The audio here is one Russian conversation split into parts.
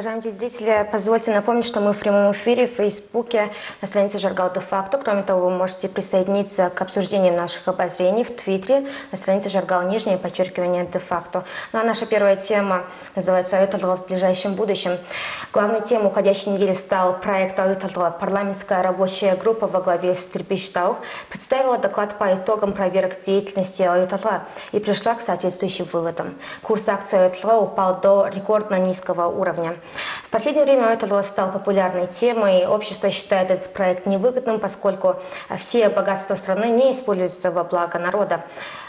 Уважаемые зрители, позвольте напомнить, что мы в прямом эфире в Фейсбуке на странице Жаргал де факто. Кроме того, вы можете присоединиться к обсуждениям наших обозрений в Твиттере на странице Жаргал нижнее подчеркивание де факто. Ну а наша первая тема называется «Аюталова в ближайшем будущем». Главной темой уходящей недели стал проект Аюталова. Парламентская рабочая группа во главе с Трипиштаух представила доклад по итогам проверок деятельности Аюталова и пришла к соответствующим выводам. Курс акций Аюталова упал до рекордно низкого уровня. В последнее время это стал популярной темой. Общество считает этот проект невыгодным, поскольку все богатства страны не используются во благо народа.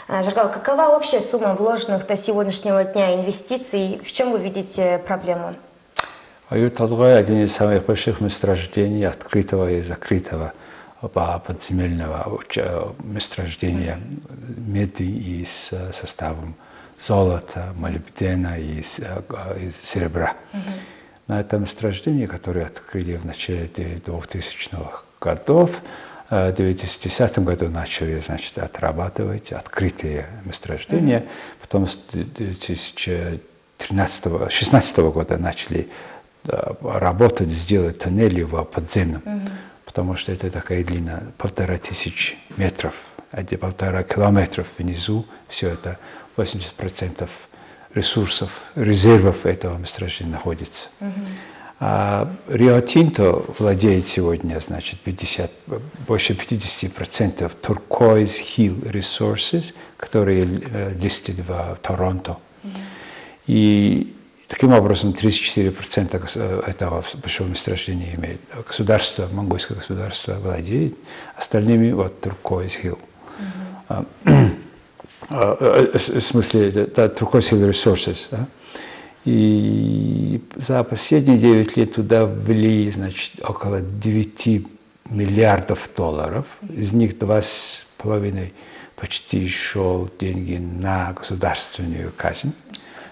Э, Жаргал, какова общая сумма вложенных до сегодняшнего дня инвестиций? В чем вы видите проблему? Аюталгой – один из самых больших месторождений открытого и закрытого подземельного месторождения меди и с составом золота, молибдена и, и серебра. Угу. На этом месторождении, которое открыли в начале 2000-х годов, в 2010 году начали значит, отрабатывать открытые месторождения, угу. потом с 2016 года начали работать, сделать тоннели в подземном, угу. потому что это такая длина полтора тысяч метров, а где полтора километров внизу все это 80% ресурсов, резервов этого месторождения находится. А Рио Тинто владеет сегодня, значит, 50, больше 50% Turquoise Hill Resources, которые listed в Торонто. И таким образом 34% этого большого месторождения имеет. Государство, монгольское государство владеет, остальными вот Turquoise Hill. Mm-hmm. В смысле, это Turquoise Resources. Да? И за последние 9 лет туда ввели, значит, около 9 миллиардов долларов. Из них 2,5 почти шел деньги на государственную казнь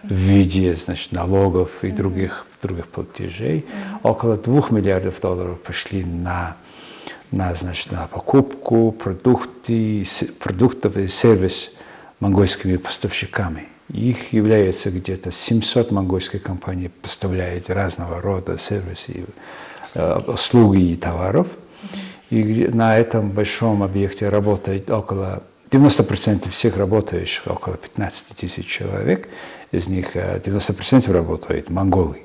в виде значит, налогов и других, других платежей. Около 2 миллиардов долларов пошли на, на, значит, на покупку продукты, продуктов и сервис монгольскими поставщиками. Их является где-то 700 монгольских компаний, поставляет разного рода сервисы, э, услуги и товаров. И на этом большом объекте работает около 90% всех работающих, около 15 тысяч человек, из них 90% э, работают монголы.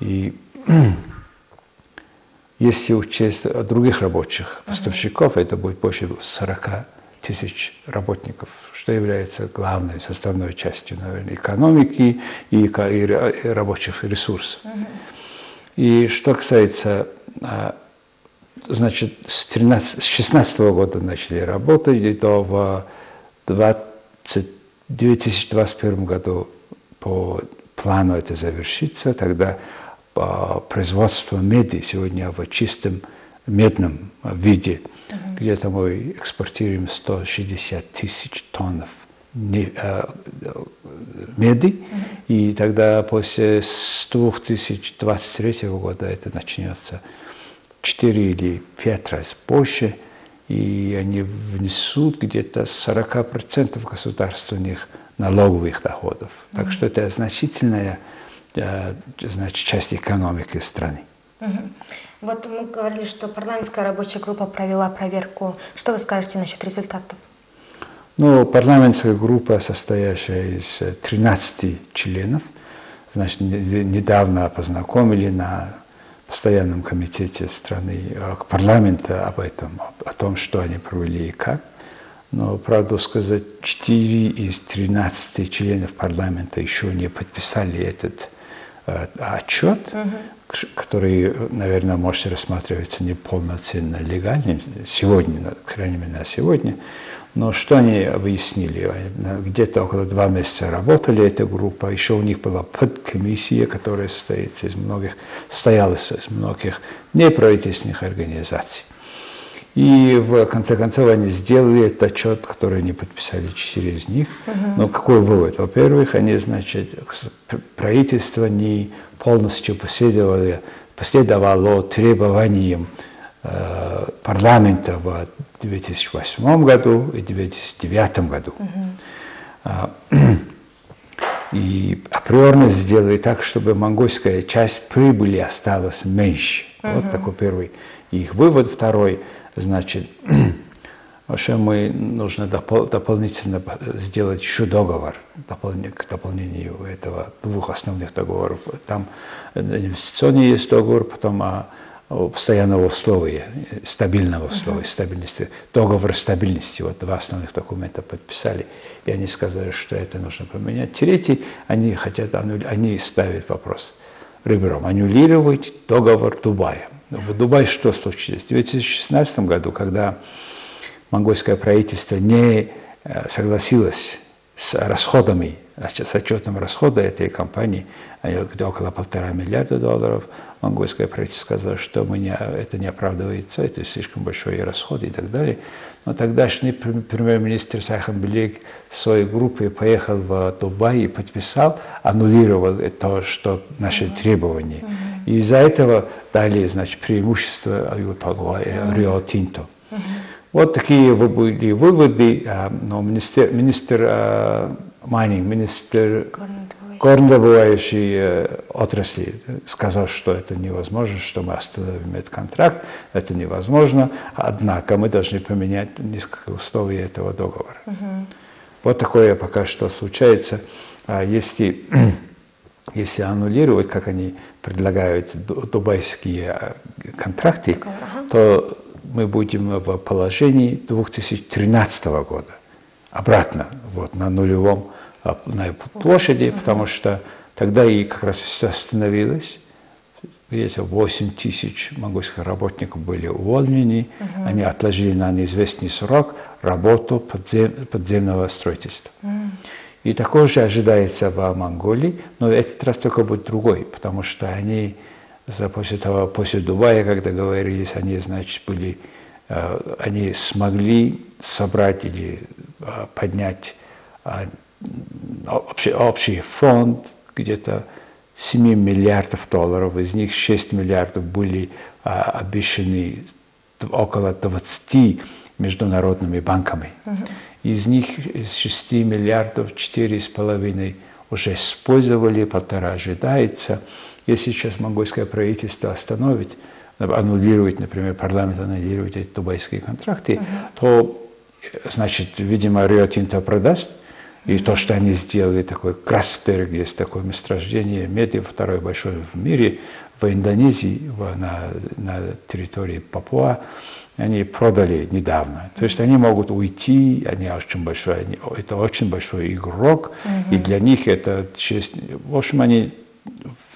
И если учесть других рабочих поставщиков, это будет больше 40 тысяч работников, что является главной составной частью, наверное, экономики и, и рабочих ресурсов. Угу. И что касается, а, значит, с, 13, с 16 года начали работать, и до в 20, 2021 году по плану это завершится, тогда производство меди сегодня в чистом медном виде – Угу. Где-то мы экспортируем 160 тысяч тонн э, меди, угу. и тогда после 2023 года это начнется 4 или 5 раз больше, и они внесут где-то 40% государственных налоговых доходов. Mm-hmm. Так что это значительная э, значит, часть экономики страны. Mm-hmm. Вот мы говорили, что парламентская рабочая группа провела проверку. Что вы скажете насчет результатов? Ну, парламентская группа, состоящая из 13 э, членов, значит, недавно познакомили на постоянном комитете страны, э, парламента об этом, о том, что они провели и как. Но, правду сказать, 4 из 13 членов парламента еще не подписали этот отчет, угу который, наверное, может рассматриваться неполноценно легальным сегодня, крайней мере, на сегодня. Но что они объяснили? Где-то около два месяца работали эта группа, еще у них была подкомиссия, которая состоит из многих, состояла из многих неправительственных организаций. И в конце концов они сделали этот отчет, который они подписали четыре из них. -huh. Но какой вывод? Во-первых, они, значит, правительство не полностью последовало, последовало требованиям э, парламента в 2008 году и 2009 году. -huh. и априорно сделали так, чтобы монгольская часть прибыли осталась меньше. Угу. Вот такой первый их вывод. Второй, значит, вообще мы нужно допол дополнительно сделать еще договор дополнение, к дополнению этого двух основных договоров. Там инвестиционный есть договор, потом а постоянного условия, стабильного условия, uh-huh. стабильности, договор стабильности. Вот два основных документа подписали, и они сказали, что это нужно поменять. Третий, они хотят, они ставят вопрос ребром, аннулировать договор Дубая. В Дубае что случилось? В 2016 году, когда монгольское правительство не э, согласилось с расходами, с отчетом расхода этой компании, где около полтора миллиарда долларов, монгольское правительство сказало, что мы не, это не оправдывается, это слишком большой расход и так далее. Но тогдашний премьер-министр Сайханбилэг своей группой поехал в Дубай и подписал, аннулировал то, что наши требования. Uh-huh. И из-за этого дали, значит, преимущество Рио Тинто. Вот такие были выводы. А, но министр, министр майнинг, министр горнодобывающей э, отрасли сказал, что это невозможно, что мы остановим этот контракт, это невозможно, однако мы должны поменять несколько условий этого договора. Угу. Вот такое пока что случается. А если, если аннулировать, как они предлагают дубайские э, контракты, ага. то мы будем в положении 2013 года, обратно, вот, на нулевом а, на площади, потому что тогда и как раз все остановилось. Видите, 8 тысяч монгольских работников были увольнены, uh-huh. они отложили на неизвестный срок работу подзем, подземного строительства. Uh-huh. И такое же ожидается в Монголии, но этот раз только будет другой, потому что они после того, после Дубая, когда говорились, они, значит, были, э, они смогли собрать или э, поднять э, общий, общий фонд где-то 7 миллиардов долларов, из них 6 миллиардов были обещаны около 20 международными банками. Uh-huh. Из них из 6 миллиардов 4,5 уже использовали, полтора ожидается. Если сейчас монгольское правительство остановит, аннулирует, например, парламент аннулирует эти дубайские контракты, uh-huh. то, значит, видимо, Рио Тинто продаст и то, что они сделали, такой Красперг, есть такое месторождение меди, второе большое в мире, в Индонезии, на, на территории Папуа, они продали недавно. То есть они могут уйти, они очень большой, они, это очень большой игрок, mm-hmm. и для них это честь. В общем, они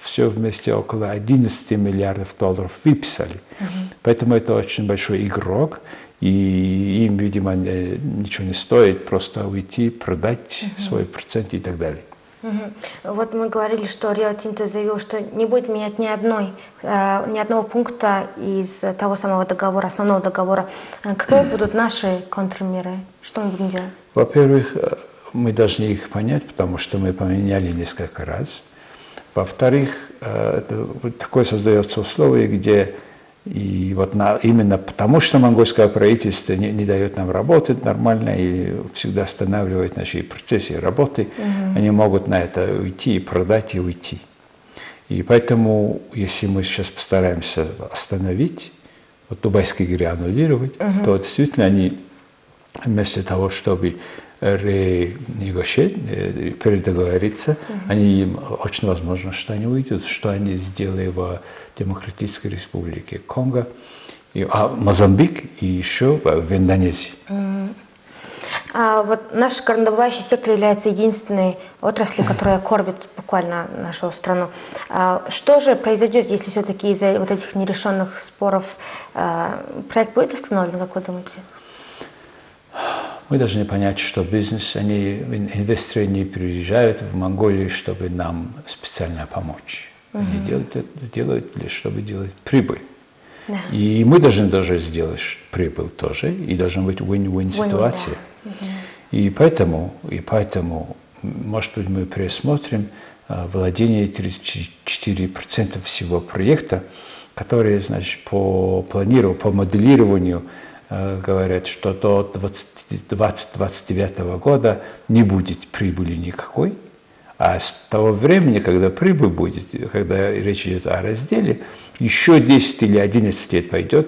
все вместе около 11 миллиардов долларов выписали. Mm-hmm. Поэтому это очень большой игрок и им, видимо, ничего не стоит просто уйти, продать угу. свой процент и так далее. Угу. Вот мы говорили, что Рио Тинто заявил, что не будет менять ни, одной, э, ни одного пункта из того самого договора, основного договора. Э, какие будут наши контрмеры? Что мы будем делать? Во-первых, э, мы должны их понять, потому что мы поменяли несколько раз. Во-вторых, это, такое создается условие, где и вот на, именно потому, что монгольское правительство не, не дает нам работать нормально и всегда останавливает наши процессы работы, угу. они могут на это уйти и продать и уйти. И поэтому, если мы сейчас постараемся остановить, вот дубайские игры аннулировать, угу. то действительно они вместо того, чтобы ренегошировать, э, передоговориться, угу. они очень возможно, что они уйдут, что они сделали в Демократической Республике Конго, и, а Мозамбик и еще в Индонезии. А вот наш горнодобывающий сектор является единственной отраслью, которая кормит буквально нашу страну. А что же произойдет, если все-таки из-за вот этих нерешенных споров а, проект будет остановлен, как вы думаете? Мы должны понять, что бизнес, они, инвесторы не приезжают в Монголию, чтобы нам специально помочь. Они делают это делают чтобы делать прибыль. Да. И мы должны даже сделать прибыль тоже, и должна быть win-win ситуация. Да. И поэтому, и поэтому, может быть, мы пересмотрим а, владение 34% всего проекта, которые, значит, по планированию, по моделированию говорят, что до 2029 года не будет прибыли никакой, А с того времени, когда прибыль будет, когда речь идет о разделе, еще 10 или 11 лет пойдет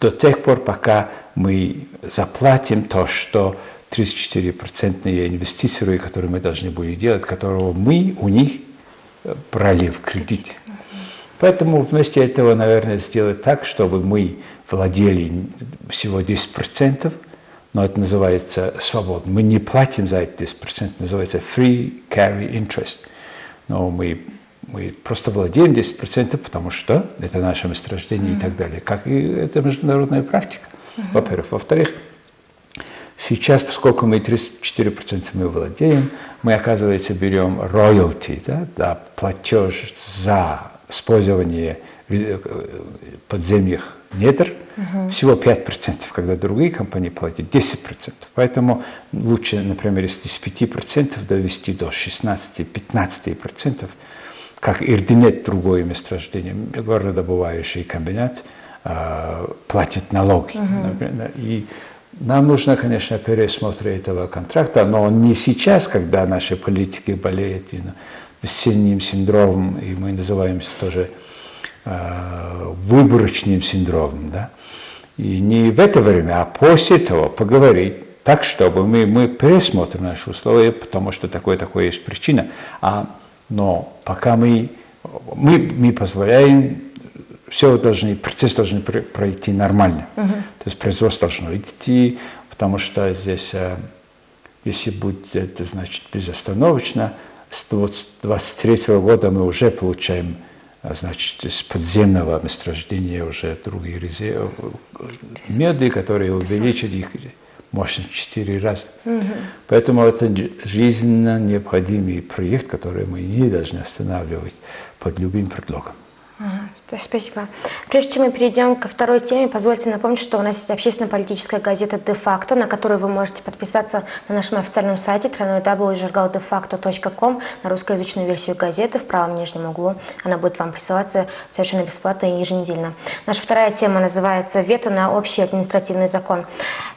до тех пор, пока мы заплатим то, что 34% инвестиции, которые мы должны были делать, которого мы у них брали в кредит. Поэтому вместо этого, наверное, сделать так, чтобы мы владели всего 10%, но это называется свобода. Мы не платим за эти 10%, называется free carry interest. Но мы, мы просто владеем 10%, потому что это наше месторождение mm-hmm. и так далее. Как и это международная практика, mm-hmm. во-первых. Во-вторых, сейчас, поскольку мы 34% мы владеем, мы, оказывается, берем royalty, да, да, платеж за использование э, подземных недр, угу. всего 5%, когда другие компании платят 10%. Поэтому лучше, например, если с 5% довести до 16-15%, как Ирдинет, другое месторождение, горнодобывающий комбинат, э, платит налоги. Угу. И нам нужно, конечно, пересмотр этого контракта, но не сейчас, когда наши политики болеют you know, синдромом, и мы называемся тоже выборочным синдромом. Да? И не в это время, а после того поговорить так, чтобы мы, мы пересмотрим наши условия, потому что такое-такое есть причина. А, но пока мы, мы, мы позволяем все должны, процесс должен пройти нормально. Угу. То есть производство должно идти, потому что здесь, э, если будет это, значит, безостановочно, с 23 года мы уже получаем э, значит, из подземного месторождения уже другие резервы, меды, которые увеличат их мощность в 4 раза. Угу. Поэтому это жизненно необходимый проект, который мы не должны останавливать под любым предлогом. Спасибо. Прежде чем мы перейдем ко второй теме, позвольте напомнить, что у нас есть общественно-политическая газета «Де-факто», на которую вы можете подписаться на нашем официальном сайте www.jargaldefacto.com на русскоязычную версию газеты в правом нижнем углу. Она будет вам присылаться совершенно бесплатно и еженедельно. Наша вторая тема называется «Вето на общий административный закон».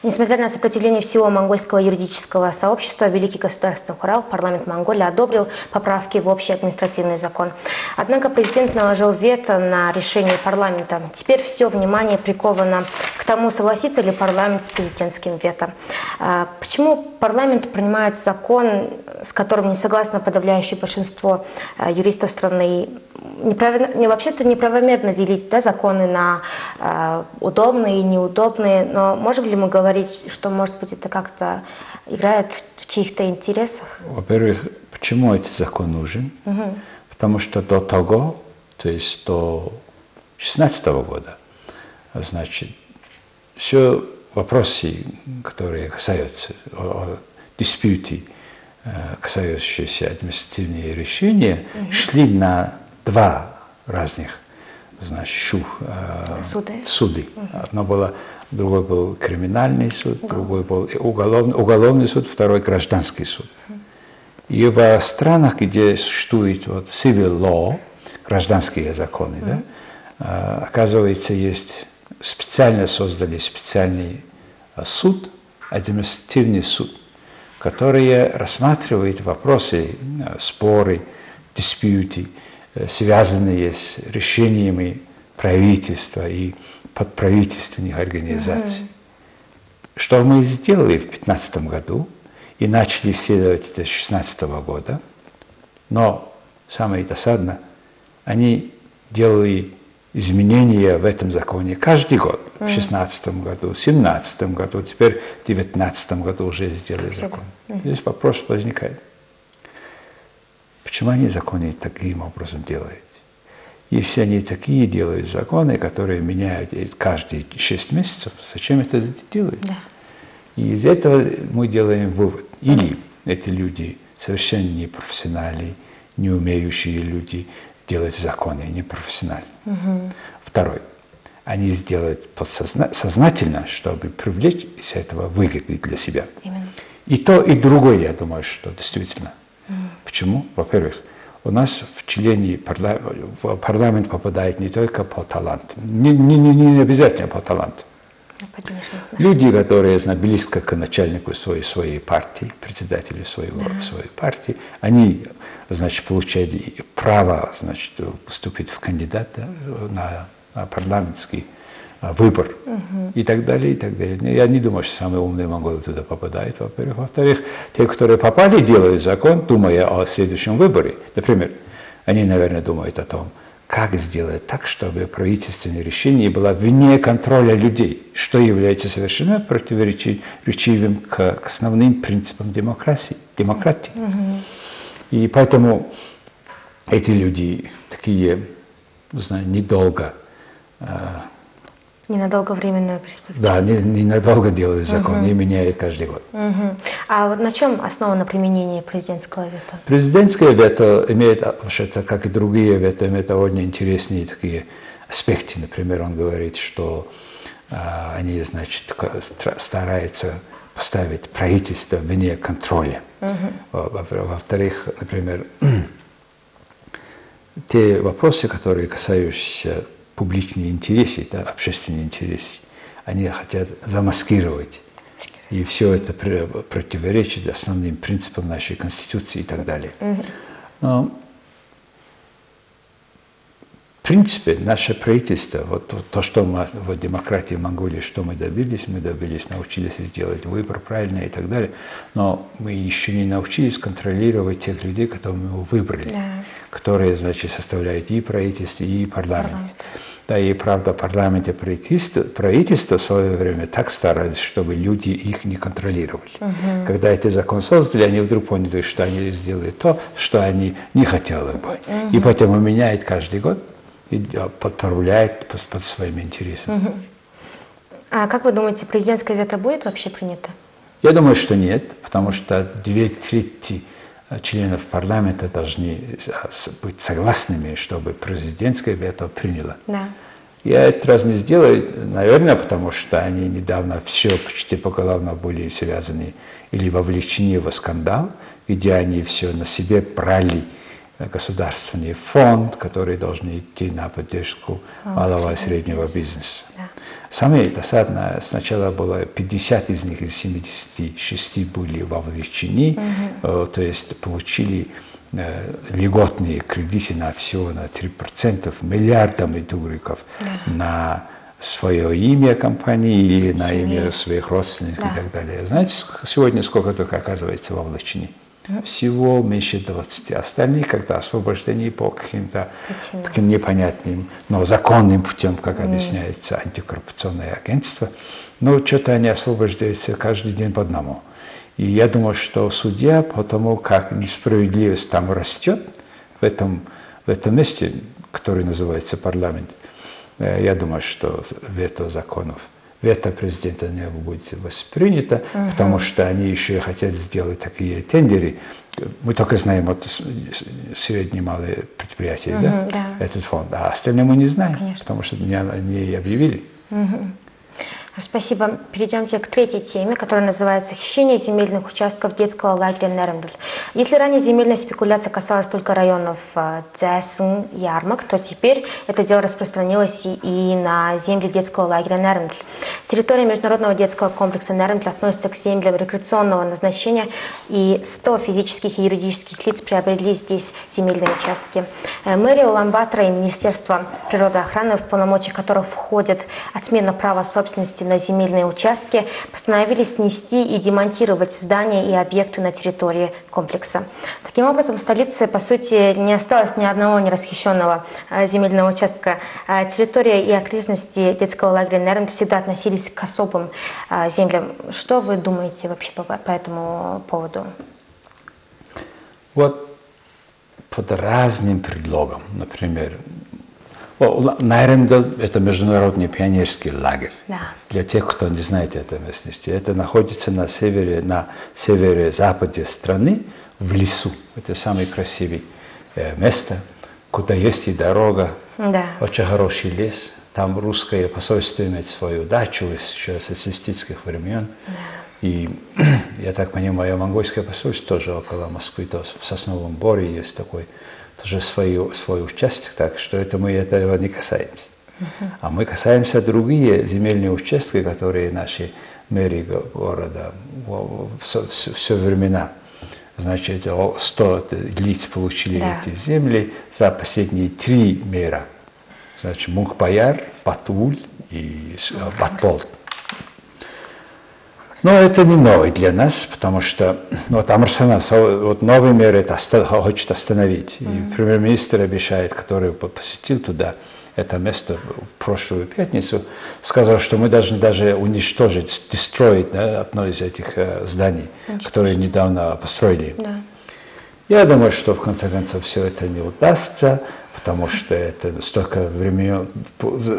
Несмотря на сопротивление всего монгольского юридического сообщества, Великий государство Хурал, парламент Монголии одобрил поправки в общий административный закон. Однако президент наложил вето на решение парламента. Теперь все внимание приковано к тому, согласится ли парламент с президентским вето. А, почему парламент принимает закон, с которым не согласно подавляющее большинство а, юристов страны? Неправильно, не, вообще-то неправомерно делить да, законы на э, удобные и неудобные, но можем ли мы говорить, что, может быть, это как-то играет в чьих-то интересах? Во-первых, почему этот закон нужен? Угу. Потому что до того то есть до 2016 года, значит, все вопросы, которые касаются о, диспьюте, э, касающиеся административные решения, угу. шли на два разных значит, шу, э, суды. суды. Угу. Одно было, другой был криминальный суд, да. другой был уголовный, уголовный суд, второй гражданский суд. Угу. И в странах, где существует вот civil law, гражданские законы, mm-hmm. да, а, оказывается, есть специально создали специальный а, суд, административный суд, который рассматривает вопросы, а, споры, диспьюты, э, связанные с решениями правительства и подправительственных организаций. Mm-hmm. Что мы сделали в 2015 году и начали исследовать это с 2016 года, но самое досадное – они делали изменения в этом законе каждый год. В 2016 году, в 2017 году, теперь в 2019 году уже сделали закон. Здесь вопрос возникает. Почему они законы таким образом делают? Если они такие делают законы, которые меняют каждые шесть месяцев, зачем это делают? Да. И из этого мы делаем вывод. Или эти люди совершенно непрофессиональные, не умеющие люди, делать законы, не профессионально. Угу. Второй. Они сделают сознательно, чтобы привлечь из этого выгоды для себя. Именно. И то, и другое, я думаю, что действительно. Угу. Почему? Во-первых, у нас в члене парламент, парламент попадает не только по таланту, не, не, не, не обязательно по таланту. Люди, которые знаю, близко к начальнику своей, своей партии, председателю своего, да. своей партии, они значит, получают право значит, поступить в кандидата на, на парламентский а, выбор угу. и так далее, и так далее. Я не думаю, что самые умные монголы туда попадают, во-первых. Во-вторых, те, которые попали, делают закон, думая о следующем выборе. Например, они, наверное, думают о том, как сделать так, чтобы правительственное решение было вне контроля людей, что является совершенно противоречивым к, к основным принципам демократии. демократии. Угу. И поэтому эти люди такие, не знаю, недолго а, Ненадолго временную перспективу. Да, ненадолго не делают закон, угу. и меняют каждый год. Угу. А вот на чем основано применение президентского вето? Президентское вето имеет, вообще-то, как и другие вето, имеет довольно интересные такие аспекты. Например, он говорит, что а, они, значит, стараются поставить правительство вне контроля. Угу. Во-вторых, например, те вопросы, которые касаются публичные интересы, да, общественные интересы, они хотят замаскировать. И все это противоречит основным принципам нашей Конституции и так далее. Но, в принципе, наше правительство, вот то, что мы в демократии Монголии, что мы добились, мы добились, научились сделать выбор правильно и так далее, но мы еще не научились контролировать тех людей, которых мы выбрали, да. которые, значит, составляют и правительство, и парламент. парламент. Да, и правда, парламент и правительство, правительство в свое время так старались, чтобы люди их не контролировали. Угу. Когда этот закон создали, они вдруг поняли, что они сделают то, что они не хотели бы. Угу. И поэтому меняют каждый год и подправляет под, под своими интересами. Угу. А как вы думаете, президентское вето будет вообще принято? Я думаю, что нет, потому что две трети членов парламента должны быть согласными, чтобы президентское вето приняло. Да. Я этот раз не сделаю, наверное, потому что они недавно все почти поголовно были связаны или вовлечены в скандал, где они все на себе брали государственный фонд, который должен идти на поддержку малого и среднего бизнеса. Да. Самое досадное, сначала было 50 из них, из 76 были вовлечены, угу. то есть получили э, льготные кредиты на всего на 3%, миллиардами тугриков да. на свое имя компании или на имя своих родственников да. и так далее. Знаете, сегодня сколько только оказывается вовлечены? Всего меньше 20. Остальные, когда освобождены по каким-то таким непонятным, но законным путем, как объясняется антикоррупционное агентство, но что-то они освобождаются каждый день по одному. И я думаю, что судья, потому как несправедливость там растет, в этом, в этом месте, который называется парламент, э, я думаю, что вето законов вето президента не будет воспринято, угу. потому что они еще хотят сделать такие тендеры. Мы только знаем от средние малые предприятия, угу, да, да, этот фонд, а остальные мы не знаем, Конечно. потому что не, не объявили. Угу. Спасибо. Перейдемте к третьей теме, которая называется «Хищение земельных участков детского лагеря Нермбл». Если ранее земельная спекуляция касалась только районов э, Дзэсн, Ярмак, то теперь это дело распространилось и на земли детского лагеря Нермбл. Территория международного детского комплекса Нермбл относится к землям рекреационного назначения, и 100 физических и юридических лиц приобрели здесь земельные участки. Э, мэрия Уламбатора и Министерство природоохраны, в полномочия которых входит отмена права собственности на земельные участки, постановили снести и демонтировать здания и объекты на территории комплекса. Таким образом, в столице, по сути, не осталось ни одного нерасхищенного э, земельного участка. Э, территория и окрестности детского лагеря Нерн всегда относились к особым э, землям. Что вы думаете вообще по, по этому поводу? Вот под разным предлогом, например, Найрендл – это международный пионерский лагерь. Да. Для тех, кто не знает этой местности. Это находится на севере, на севере-западе страны, в лесу. Это самое красивое э, место, куда есть и дорога, да. очень хороший лес. Там русское посольство имеет свою дачу еще с социалистических времен. Да. И я так понимаю, монгольское посольство тоже около Москвы, то в Сосновом Боре есть такой тоже свою, свой участок, так что это мы этого не касаемся. А мы касаемся другие земельные участки, которые наши мэрии города все, все, все времена. Значит, 100 лиц получили да. эти земли за последние три мэра. Значит, Мунхбаяр, Батуль и Батол. Но это не новый для нас, потому что ну, вот Амарсанас, вот новый мэр это хочет остановить. И премьер-министр обещает, который посетил туда, это место в прошлую пятницу, сказал, что мы должны даже уничтожить, дестроить да, одно из этих э, зданий, которые недавно построили. Да. Я думаю, что в конце концов все это не удастся, потому что это столько времен,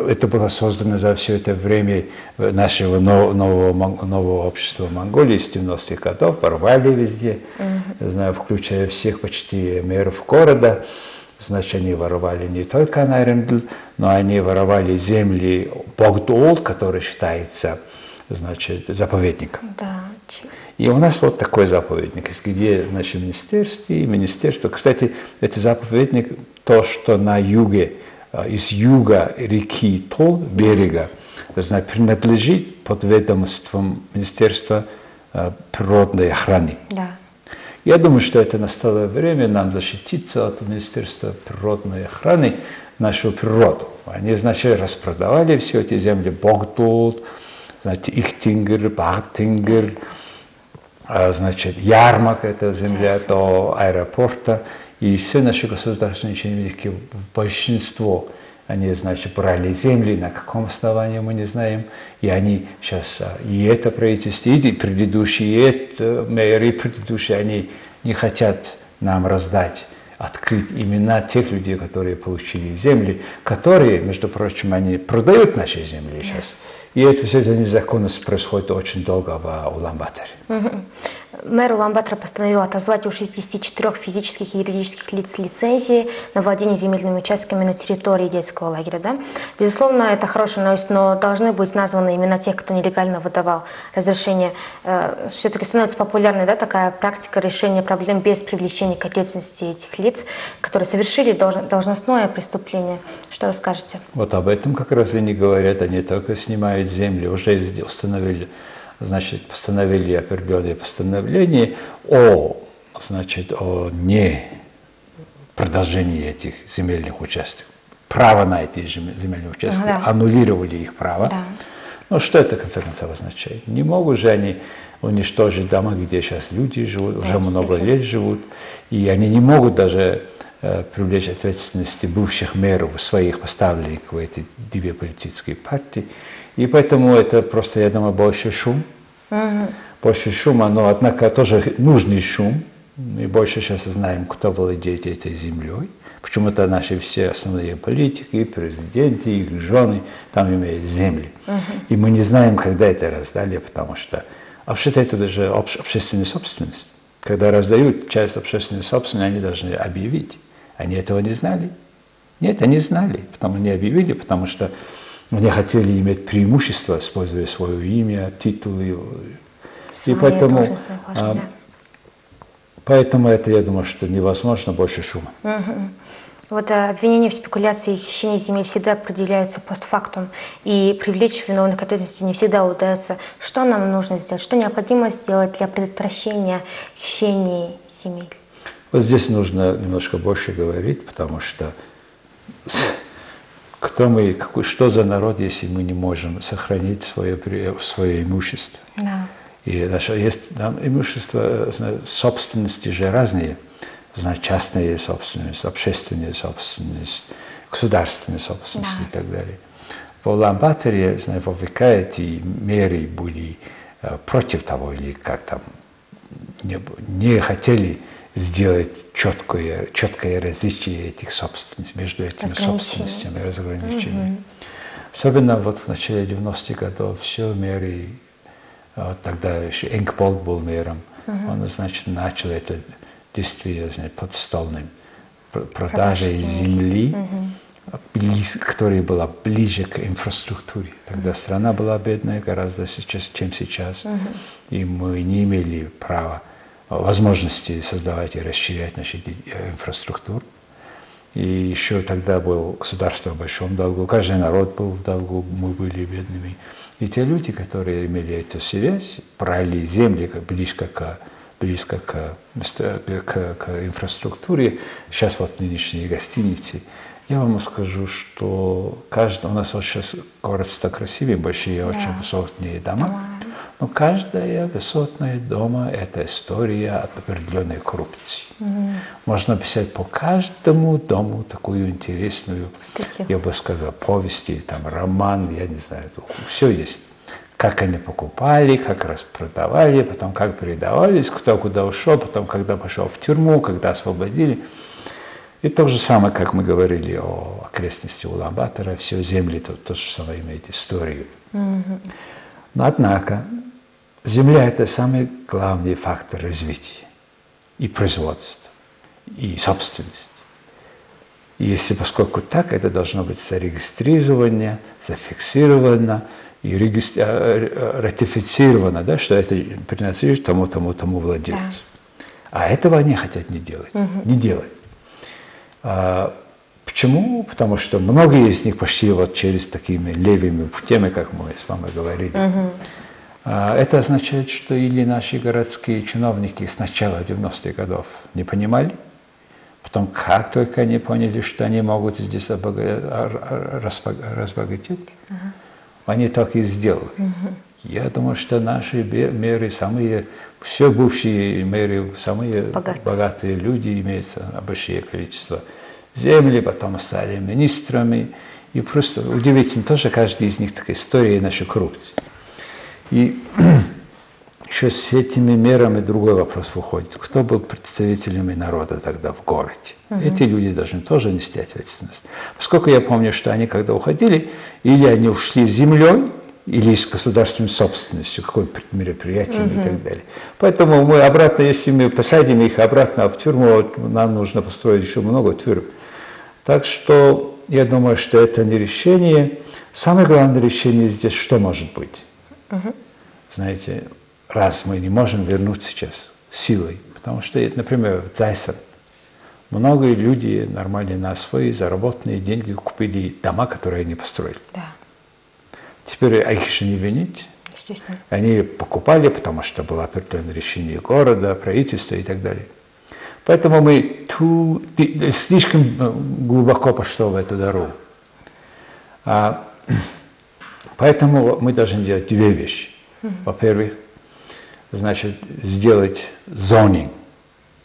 это было создано за все это время нашего нового, нового общества Монголии с 90-х годов, ворвали везде, mm-hmm. знаю, включая всех почти мэров города. Значит, они воровали не только Найрендл, но они воровали земли Богдол, который считается значит, заповедником. Да. И у нас вот такой заповедник, где наше министерство и министерство. Кстати, этот заповедник, то, что на юге, а, из юга реки Тол, берега, знаете, принадлежит под ведомством Министерства а, природной охраны. Да. Я думаю, что это настало время нам защититься от Министерства природной охраны нашу природу. Они, значит, распродавали все эти земли, Богдул, знаете, Ихтингер, Бахтингер, значит, Ярмак, это земля до аэропорта, и все наши государственные чиновники, большинство, они, значит, брали земли, на каком основании мы не знаем, и они сейчас, а, и это правительство, и предыдущие, и это мэры предыдущие, они не хотят нам раздать открыть имена тех людей, которые получили земли, которые, между прочим, они продают наши земли сейчас. И это все эта незаконность происходит очень долго в Улан-Баторе. Мэр Улан-Батора постановил отозвать у 64 физических и юридических лиц лицензии на владение земельными участками на территории детского лагеря. Да? Безусловно, это хорошая новость, но должны быть названы имена тех, кто нелегально выдавал разрешение. Э, Все-таки становится популярной да, такая практика решения проблем без привлечения к ответственности этих лиц, которые совершили должностное преступление. Что расскажете? Вот об этом как раз и не говорят. Они только снимают земли, уже установили значит, постановили определенные постановления о, значит, о не продолжении этих земельных участков. Право на эти земельные участки, да. аннулировали их право. Да. Ну, что это, в конце концов, означает? Не могут же они уничтожить дома, где сейчас люди живут, да, уже много лет живут, и они не могут даже э, привлечь ответственности бывших мэров, своих поставленников в эти две политические партии. И поэтому это просто, я думаю, больше шум. Угу. Больше шума, но однако тоже нужный шум. Мы больше сейчас знаем, кто владеет этой землей. Почему-то наши все основные политики, президенты, их жены там имеют земли. Угу. И мы не знаем, когда это раздали, потому что вообще-то это даже общественная собственность. Когда раздают часть общественной собственности, они должны объявить. Они этого не знали. Нет, они знали, потому не объявили, потому что они хотели иметь преимущество, используя свое имя, титулы. И поэтому, а, поэтому это, я думаю, что невозможно больше шума. Угу. Вот а, обвинения в спекуляции и хищении земель всегда предъявляются постфактум, и привлечь виновных к ответственности не всегда удается. Что нам нужно сделать? Что необходимо сделать для предотвращения хищения земель? Вот здесь нужно немножко больше говорить, потому что кто мы, какой, что за народ, если мы не можем сохранить свое, свое имущество. Да. И наше, есть там имущество, собственности же разные. Значит, частная собственность, общественная собственность, государственная собственность да. и так далее. В Улан-Баторе, в века эти меры были э, против того, или как там, не, не хотели сделать четкое, четкое различие этих собственностей, между этими собственностями, разграничения. Угу. Особенно вот в начале 90-х годов все меры, вот тогда еще Энкболт был мэром, угу. он, значит, начал это действие значит, подстольным продажей земли, угу. близ, которая была ближе к инфраструктуре. Тогда угу. страна была бедная гораздо сейчас, чем сейчас, угу. и мы не имели права возможности создавать и расширять нашу э, инфраструктуру. И еще тогда был государство в большом долгу, каждый народ был в долгу, мы были бедными. И те люди, которые имели эту связь, брали земли близко к, близко к, к, к инфраструктуре, сейчас вот нынешние гостиницы, я вам скажу, что каждый, у нас вот сейчас город стал красивее, большие, да. очень высотные дома. Да. Но каждая высотная дома – это история от определенной коррупции. Угу. Можно писать по каждому дому такую интересную, Статью. я бы сказал, повести, там, роман, я не знаю, все есть. Как они покупали, как распродавали, потом как передавались, кто куда ушел, потом когда пошел в тюрьму, когда освободили. И то же самое, как мы говорили о окрестности Улан-Батора, все земли то, то же самое имеет историю. Mm-hmm. Но однако земля – это самый главный фактор развития и производства, и собственности. И если поскольку так, это должно быть зарегистрировано, зафиксировано и регистр... Э, э, ратифицировано, да, что это принадлежит тому, тому, тому владельцу. Да. А этого они хотят не делать, угу. не делать. А, почему? Потому что многие из них пошли вот через такими левыми путями, как мы с вами говорили. Угу. А, это означает, что или наши городские чиновники с начала 90-х годов не понимали, потом как только они поняли, что они могут здесь разбогатеть, угу. они так и сделали. Угу. Я думаю, что наши мэры, самые, все бывшие мэры, самые богатые, богатые люди имеют большое количество земли, потом стали министрами. И просто удивительно, тоже каждый из них такая история нашей коррупции. И еще с этими мерами другой вопрос выходит. Кто был представителями народа тогда в городе? Угу. Эти люди должны тоже нести ответственность. Поскольку я помню, что они когда уходили, или они ушли с землей, или с государственной собственностью, какое-то мероприятие угу. и так далее. Поэтому мы обратно, если мы посадим их обратно в тюрьму, нам нужно построить еще много тюрем. Так что я думаю, что это не решение. Самое главное решение здесь что может быть? Угу. Знаете, раз мы не можем вернуть сейчас силой, потому что, например, в Зайсан многие люди нормально на свои заработанные деньги купили дома, которые они построили. Да. Теперь их же не винить. Естественно. Они покупали, потому что было определенное решение города, правительства и так далее. Поэтому мы ту, слишком э, глубоко пошло в эту дорогу. А, поэтому мы должны делать две вещи. Во-первых, значит, сделать зонинг.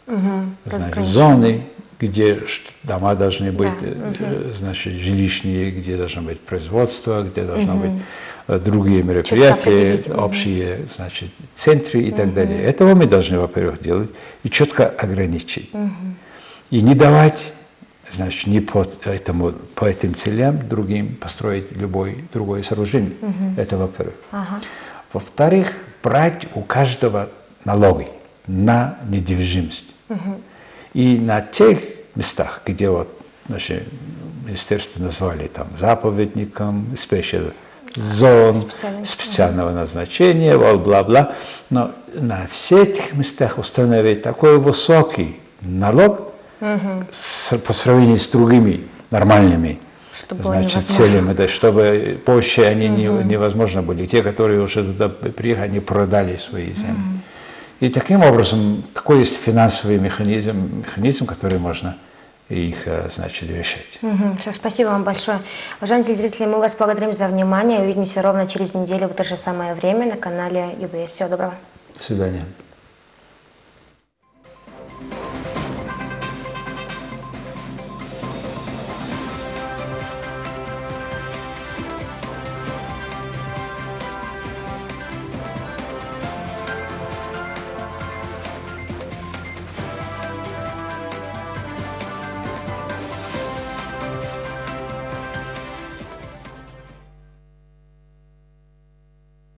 Угу, значит, зоны, где дома должны быть, да, угу. значит, жилищные, где должно быть производство, где должно угу. быть э, другие мероприятия, общие, значит, центры и угу. так далее. Этого мы должны, во-первых, делать и четко ограничить. Угу. И не давать, значит, не по, этому, по этим целям другим построить любой другое сооружение. Угу. Это во-первых. Ага. Во-вторых, брать у каждого налоги на недвижимость. Угу. И на тех местах, где вот наше министерство назвали там заповедником, special зон специального назначения, вот бла-бла, но на всех этих местах установить такой высокий налог угу. с, по сравнению с другими нормальными чтобы значит, целями, да, чтобы позже они угу. не, невозможно были. Те, которые уже туда приехали, они продали свои земли. Угу. И таким образом, такой есть финансовый механизм, механизм, который можно их, э, значит, решать. Угу, все, спасибо вам большое. Уважаемые телезрители, мы вас благодарим за внимание. Увидимся ровно через неделю в то же самое время на канале ЮБС. Всего доброго. До свидания.